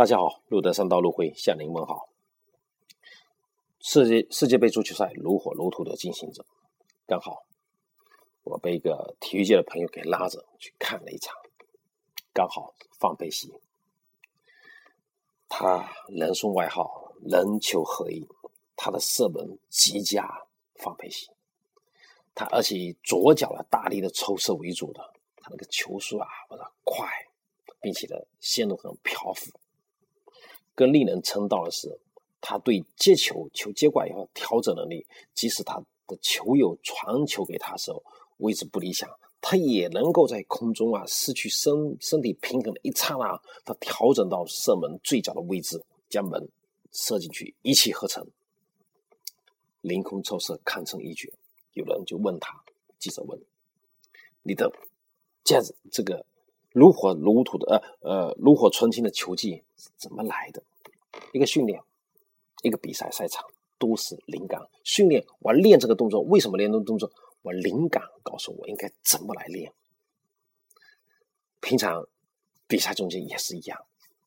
大家好，路德山道路会向您问好。世界世界杯足球赛如火如荼的进行着，刚好我被一个体育界的朋友给拉着去看了一场，刚好放佩西，他人送外号人球合一，他的射门极佳，放佩西，他而且左脚的大力的抽射为主的，他那个球速啊，不是快，并且呢线路很漂浮。更令人称道的是，他对接球、球接过来以后调整能力，即使他的球友传球给他时候位置不理想，他也能够在空中啊失去身身体平衡的一刹那，他调整到射门最佳的位置，将门射进去，一气呵成，凌空抽射堪称一绝。有人就问他，记者问：“你的这样子这个如火如荼的呃呃炉火纯青的球技是怎么来的？”一个训练，一个比赛赛场都是灵感。训练我练这个动作，为什么练这个动作？我灵感告诉我应该怎么来练。平常比赛中间也是一样，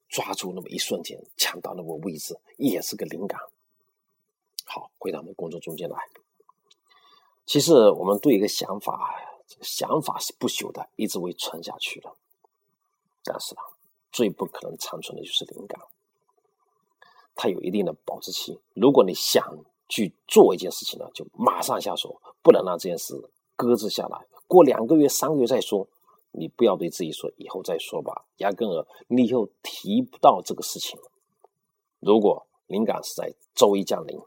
抓住那么一瞬间，抢到那个位置，也是个灵感。好，回到我们工作中间来。其实我们对一个想法，想法是不朽的，一直会存下去的。但是呢，最不可能长存的就是灵感。它有一定的保质期。如果你想去做一件事情呢，就马上下手，不能让这件事搁置下来。过两个月、三个月再说。你不要对自己说以后再说吧，压根儿你以后提不到这个事情。如果灵感是在周一降临，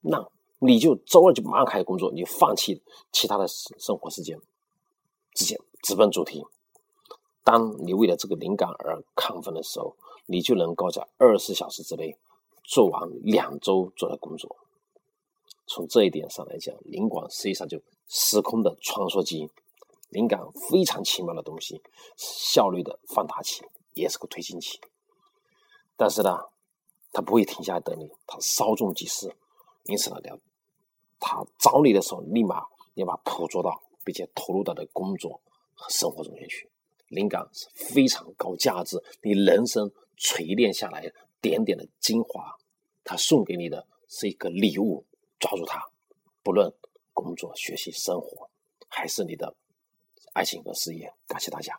那你就周二就马上开始工作，你放弃其他的生活时间，直接直奔主题。当你为了这个灵感而亢奋的时候，你就能够在二十四小时之内。做完两周做的工作，从这一点上来讲，灵感实际上就时空的穿梭机，灵感非常奇妙的东西，效率的放大器，也是个推进器。但是呢，它不会停下来等你，它稍纵即逝。因此呢，要它找你的时候，立马要把捕捉到，并且投入到的工作和生活中间去。灵感是非常高价值，你人生锤炼下来。点点的精华，他送给你的是一个礼物，抓住它，不论工作、学习、生活，还是你的爱情和事业。感谢大家。